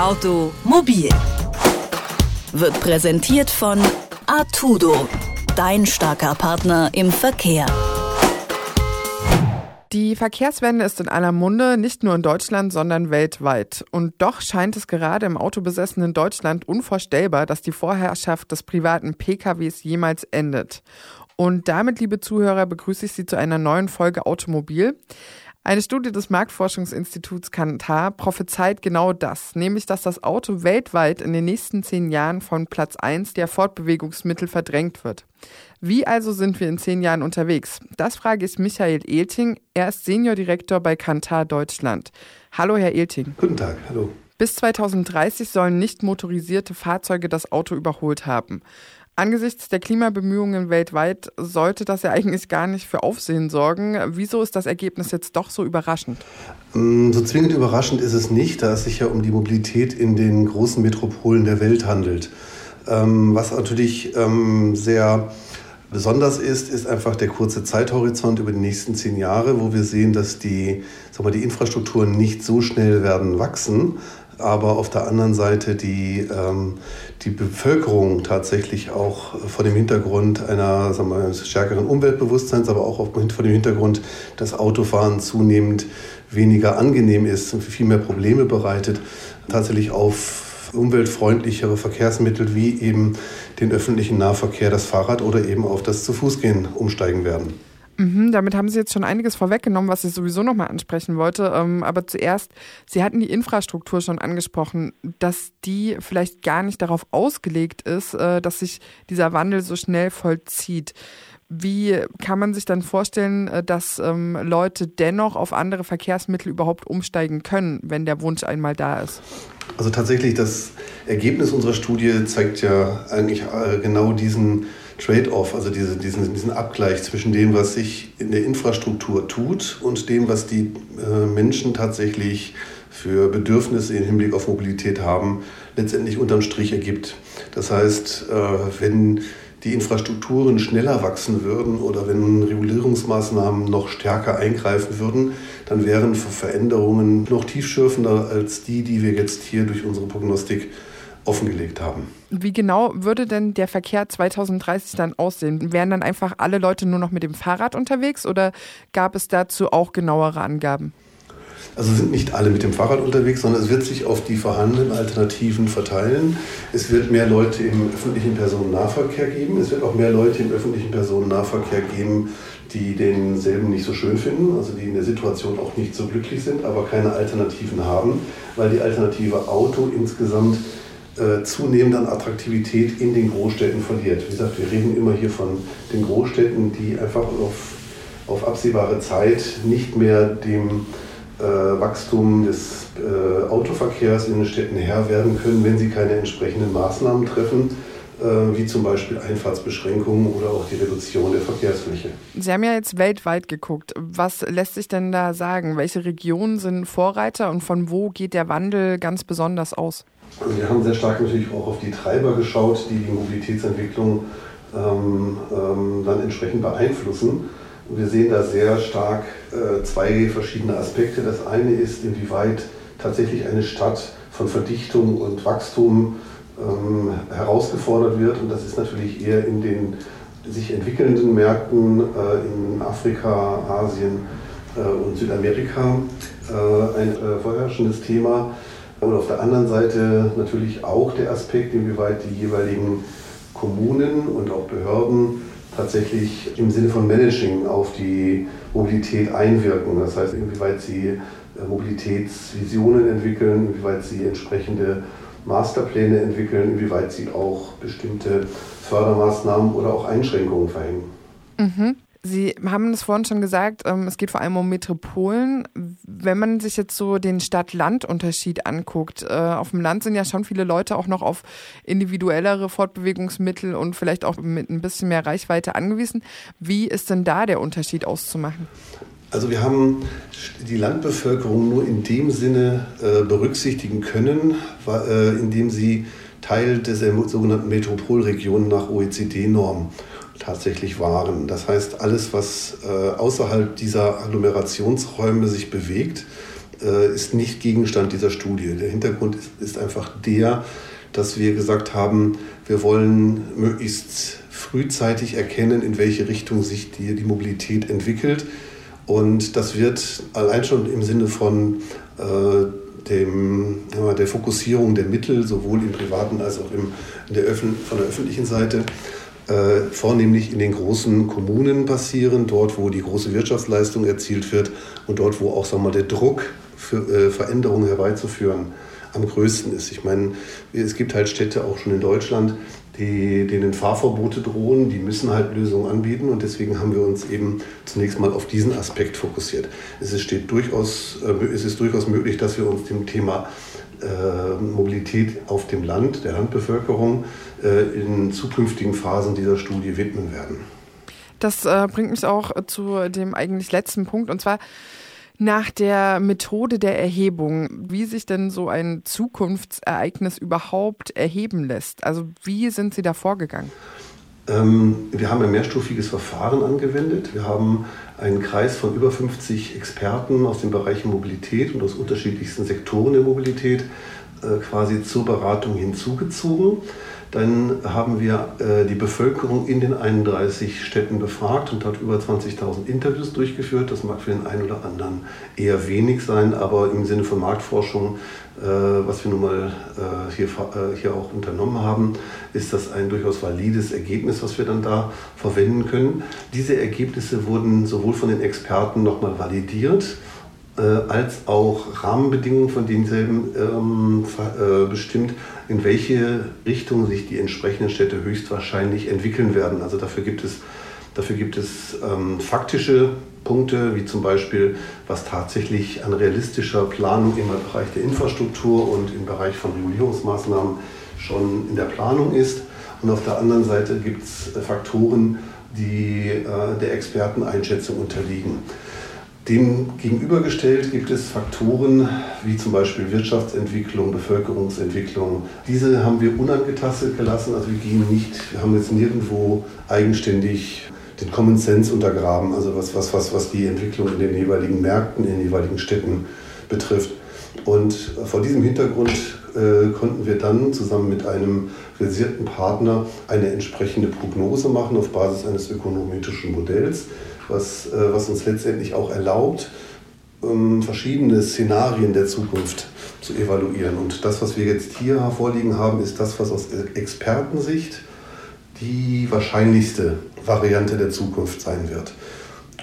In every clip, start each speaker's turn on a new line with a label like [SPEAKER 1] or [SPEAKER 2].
[SPEAKER 1] Automobil wird präsentiert von Artudo, dein starker Partner im Verkehr.
[SPEAKER 2] Die Verkehrswende ist in aller Munde, nicht nur in Deutschland, sondern weltweit. Und doch scheint es gerade im autobesessenen Deutschland unvorstellbar, dass die Vorherrschaft des privaten PKWs jemals endet. Und damit, liebe Zuhörer, begrüße ich Sie zu einer neuen Folge Automobil. Eine Studie des Marktforschungsinstituts Kantar prophezeit genau das, nämlich dass das Auto weltweit in den nächsten zehn Jahren von Platz 1 der Fortbewegungsmittel verdrängt wird. Wie also sind wir in zehn Jahren unterwegs? Das frage ich Michael Elting. Er ist Seniordirektor bei Kantar Deutschland. Hallo, Herr Elting.
[SPEAKER 3] Guten Tag, hallo.
[SPEAKER 2] Bis 2030 sollen nicht motorisierte Fahrzeuge das Auto überholt haben. Angesichts der Klimabemühungen weltweit sollte das ja eigentlich gar nicht für Aufsehen sorgen. Wieso ist das Ergebnis jetzt doch so überraschend?
[SPEAKER 3] Mm, so zwingend überraschend ist es nicht, da es sich ja um die Mobilität in den großen Metropolen der Welt handelt. Ähm, was natürlich ähm, sehr besonders ist, ist einfach der kurze Zeithorizont über die nächsten zehn Jahre, wo wir sehen, dass die, sag mal, die Infrastrukturen nicht so schnell werden wachsen, aber auf der anderen Seite die, ähm, die Bevölkerung tatsächlich auch vor dem Hintergrund einer sagen wir, stärkeren Umweltbewusstseins, aber auch vor dem Hintergrund, dass Autofahren zunehmend weniger angenehm ist und viel mehr Probleme bereitet, tatsächlich auf umweltfreundlichere Verkehrsmittel wie eben den öffentlichen Nahverkehr, das Fahrrad oder eben auf das Zu-Fuß-Gehen umsteigen werden.
[SPEAKER 2] Mhm, damit haben Sie jetzt schon einiges vorweggenommen, was ich sowieso nochmal ansprechen wollte. Ähm, aber zuerst, Sie hatten die Infrastruktur schon angesprochen, dass die vielleicht gar nicht darauf ausgelegt ist, äh, dass sich dieser Wandel so schnell vollzieht. Wie kann man sich dann vorstellen, äh, dass ähm, Leute dennoch auf andere Verkehrsmittel überhaupt umsteigen können, wenn der Wunsch einmal da ist?
[SPEAKER 3] Also tatsächlich, das Ergebnis unserer Studie zeigt ja eigentlich äh, genau diesen Trade-off, also diese, diesen, diesen Abgleich zwischen dem, was sich in der Infrastruktur tut und dem, was die äh, Menschen tatsächlich für Bedürfnisse im Hinblick auf Mobilität haben, letztendlich unterm Strich ergibt. Das heißt, äh, wenn die Infrastrukturen schneller wachsen würden oder wenn Regulierungsmaßnahmen noch stärker eingreifen würden, dann wären Veränderungen noch tiefschürfender als die, die wir jetzt hier durch unsere Prognostik offengelegt haben.
[SPEAKER 2] Wie genau würde denn der Verkehr 2030 dann aussehen? Wären dann einfach alle Leute nur noch mit dem Fahrrad unterwegs oder gab es dazu auch genauere Angaben?
[SPEAKER 3] Also sind nicht alle mit dem Fahrrad unterwegs, sondern es wird sich auf die vorhandenen Alternativen verteilen. Es wird mehr Leute im öffentlichen Personennahverkehr geben. Es wird auch mehr Leute im öffentlichen Personennahverkehr geben, die denselben nicht so schön finden, also die in der Situation auch nicht so glücklich sind, aber keine Alternativen haben, weil die Alternative Auto insgesamt äh, zunehmend an Attraktivität in den Großstädten verliert. Wie gesagt, wir reden immer hier von den Großstädten, die einfach auf, auf absehbare Zeit nicht mehr dem äh, Wachstum des äh, Autoverkehrs in den Städten Herr werden können, wenn sie keine entsprechenden Maßnahmen treffen äh, wie zum Beispiel Einfahrtsbeschränkungen oder auch die Reduzierung der Verkehrsfläche.
[SPEAKER 2] Sie haben ja jetzt weltweit geguckt. Was lässt sich denn da sagen? Welche Regionen sind Vorreiter und von wo geht der Wandel ganz besonders aus?
[SPEAKER 3] Also wir haben sehr stark natürlich auch auf die Treiber geschaut, die die Mobilitätsentwicklung ähm, ähm, dann entsprechend beeinflussen. Und wir sehen da sehr stark äh, zwei verschiedene Aspekte. Das eine ist, inwieweit tatsächlich eine Stadt von Verdichtung und Wachstum ähm, herausgefordert wird. Und das ist natürlich eher in den sich entwickelnden Märkten äh, in Afrika, Asien äh, und Südamerika äh, ein äh, vorherrschendes Thema. Und auf der anderen Seite natürlich auch der Aspekt, inwieweit die jeweiligen Kommunen und auch Behörden tatsächlich im Sinne von Managing auf die Mobilität einwirken. Das heißt, inwieweit sie äh, Mobilitätsvisionen entwickeln, inwieweit sie entsprechende Masterpläne entwickeln, inwieweit sie auch bestimmte Fördermaßnahmen oder auch Einschränkungen verhängen.
[SPEAKER 2] Mhm. Sie haben es vorhin schon gesagt, ähm, es geht vor allem um Metropolen. Wenn man sich jetzt so den Stadt-Land-Unterschied anguckt, äh, auf dem Land sind ja schon viele Leute auch noch auf individuellere Fortbewegungsmittel und vielleicht auch mit ein bisschen mehr Reichweite angewiesen. Wie ist denn da der Unterschied auszumachen?
[SPEAKER 3] Also wir haben die Landbevölkerung nur in dem Sinne äh, berücksichtigen können, äh, indem sie Teil der sogenannten Metropolregionen nach OECD-Normen tatsächlich waren. Das heißt, alles, was äh, außerhalb dieser Agglomerationsräume sich bewegt, äh, ist nicht Gegenstand dieser Studie. Der Hintergrund ist, einfach der, dass wir gesagt haben, wir wollen möglichst frühzeitig erkennen, in welche Richtung sich die, die Mobilität entwickelt. Und das wird allein schon im Sinne von äh, dem, der Fokussierung der Mittel, sowohl im privaten als auch im, der von der öffentlichen Seite, äh, vornehmlich in den großen Kommunen passieren, dort wo die große Wirtschaftsleistung erzielt wird und dort wo auch sagen wir der Druck für äh, Veränderungen herbeizuführen am größten ist. Ich meine, es gibt halt Städte auch schon in Deutschland, die, denen Fahrverbote drohen, die müssen halt Lösungen anbieten und deswegen haben wir uns eben zunächst mal auf diesen Aspekt fokussiert. Es ist, steht durchaus, äh, es ist durchaus möglich, dass wir uns dem Thema Mobilität auf dem Land, der Landbevölkerung, äh, in zukünftigen Phasen dieser Studie widmen werden.
[SPEAKER 2] Das äh, bringt mich auch zu dem eigentlich letzten Punkt und zwar nach der Methode der Erhebung, wie sich denn so ein Zukunftsereignis überhaupt erheben lässt. Also wie sind Sie da vorgegangen?
[SPEAKER 3] Ähm, wir haben ein mehrstufiges Verfahren angewendet. Wir haben einen Kreis von über 50 Experten aus den Bereichen Mobilität und aus unterschiedlichsten Sektoren der Mobilität äh, quasi zur Beratung hinzugezogen. Dann haben wir äh, die Bevölkerung in den 31 Städten befragt und hat über 20.000 Interviews durchgeführt. Das mag für den einen oder anderen eher wenig sein, aber im Sinne von Marktforschung, äh, was wir nun mal äh, hier, äh, hier auch unternommen haben, ist das ein durchaus valides Ergebnis, was wir dann da verwenden können. Diese Ergebnisse wurden sowohl von den Experten nochmal validiert, als auch Rahmenbedingungen von denselben ähm, äh, bestimmt, in welche Richtung sich die entsprechenden Städte höchstwahrscheinlich entwickeln werden. Also dafür gibt es, dafür gibt es ähm, faktische Punkte, wie zum Beispiel, was tatsächlich an realistischer Planung im Bereich der Infrastruktur und im Bereich von Regulierungsmaßnahmen schon in der Planung ist. Und auf der anderen Seite gibt es Faktoren, die äh, der Experteneinschätzung unterliegen. Dem gegenübergestellt gibt es Faktoren wie zum Beispiel Wirtschaftsentwicklung, Bevölkerungsentwicklung. Diese haben wir unangetastet gelassen. Also wir gehen nicht, wir haben jetzt nirgendwo eigenständig den Common Sense untergraben, also was, was, was, was die Entwicklung in den jeweiligen Märkten, in den jeweiligen Städten betrifft. Und vor diesem Hintergrund äh, konnten wir dann zusammen mit einem versierten Partner eine entsprechende Prognose machen auf Basis eines ökonometrischen Modells was, äh, was uns letztendlich auch erlaubt, ähm, verschiedene Szenarien der Zukunft zu evaluieren. Und das, was wir jetzt hier vorliegen haben, ist das, was aus Expertensicht die wahrscheinlichste Variante der Zukunft sein wird.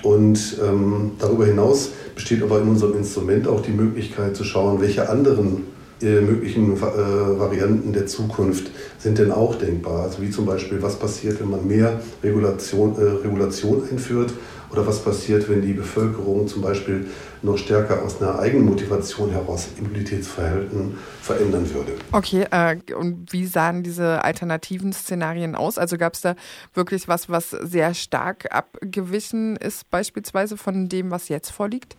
[SPEAKER 3] Und ähm, darüber hinaus besteht aber in unserem Instrument auch die Möglichkeit zu schauen, welche anderen möglichen äh, Varianten der Zukunft sind denn auch denkbar. Also wie zum Beispiel, was passiert, wenn man mehr Regulation, äh, Regulation einführt oder was passiert, wenn die Bevölkerung zum Beispiel noch stärker aus einer eigenen Motivation heraus Mobilitätsverhalten verändern würde.
[SPEAKER 2] Okay, äh, und wie sahen diese alternativen Szenarien aus? Also gab es da wirklich was, was sehr stark abgewichen ist, beispielsweise von dem, was jetzt vorliegt?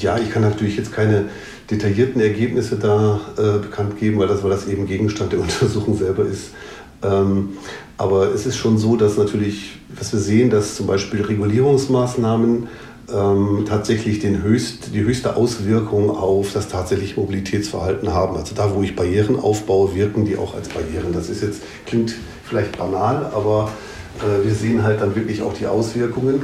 [SPEAKER 3] Ja, ich kann natürlich jetzt keine detaillierten Ergebnisse da äh, bekannt geben, weil das, weil das eben Gegenstand der Untersuchung selber ist. Ähm, aber es ist schon so, dass natürlich, was wir sehen, dass zum Beispiel Regulierungsmaßnahmen ähm, tatsächlich den höchst, die höchste Auswirkung auf das tatsächliche Mobilitätsverhalten haben. Also da, wo ich Barrieren aufbaue, wirken die auch als Barrieren. Das ist jetzt, klingt vielleicht banal, aber äh, wir sehen halt dann wirklich auch die Auswirkungen.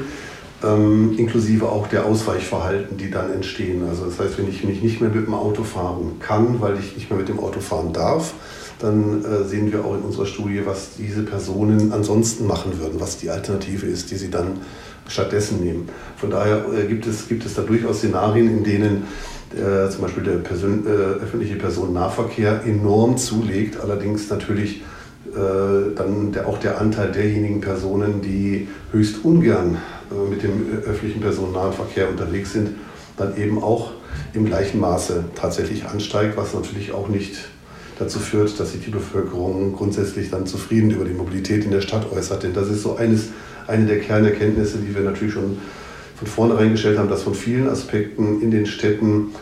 [SPEAKER 3] Ähm, inklusive auch der Ausweichverhalten, die dann entstehen. Also das heißt, wenn ich mich nicht mehr mit dem Auto fahren kann, weil ich nicht mehr mit dem Auto fahren darf, dann äh, sehen wir auch in unserer Studie, was diese Personen ansonsten machen würden, was die Alternative ist, die sie dann stattdessen nehmen. Von daher äh, gibt, es, gibt es da durchaus Szenarien, in denen äh, zum Beispiel der Person, äh, öffentliche Personennahverkehr enorm zulegt, allerdings natürlich äh, dann der, auch der Anteil derjenigen Personen, die höchst ungern mit dem öffentlichen Personennahverkehr unterwegs sind, dann eben auch im gleichen Maße tatsächlich ansteigt, was natürlich auch nicht dazu führt, dass sich die Bevölkerung grundsätzlich dann zufrieden über die Mobilität in der Stadt äußert. Denn das ist so eines, eine der Kernerkenntnisse, die wir natürlich schon von vornherein gestellt haben, dass von vielen Aspekten in den Städten,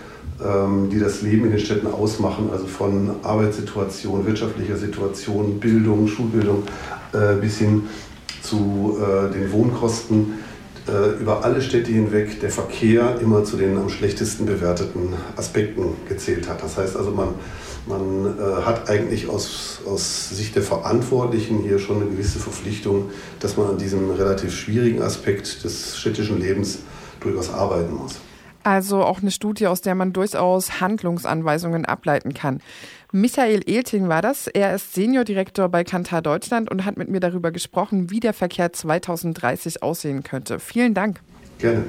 [SPEAKER 3] ähm, die das Leben in den Städten ausmachen, also von Arbeitssituation, wirtschaftlicher Situation, Bildung, Schulbildung äh, bis hin zu äh, den Wohnkosten, äh, über alle Städte hinweg der Verkehr immer zu den am schlechtesten bewerteten Aspekten gezählt hat. Das heißt also, man, man äh, hat eigentlich aus, aus Sicht der Verantwortlichen hier schon eine gewisse Verpflichtung, dass man an diesem relativ schwierigen Aspekt des städtischen Lebens durchaus arbeiten muss.
[SPEAKER 2] Also auch eine Studie, aus der man durchaus Handlungsanweisungen ableiten kann. Michael Elting war das. Er ist Seniordirektor bei Kantar Deutschland und hat mit mir darüber gesprochen, wie der Verkehr 2030 aussehen könnte. Vielen Dank.
[SPEAKER 3] Gerne.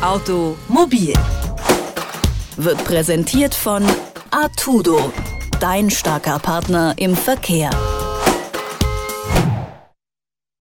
[SPEAKER 1] Automobil wird präsentiert von Artudo, dein starker Partner im Verkehr.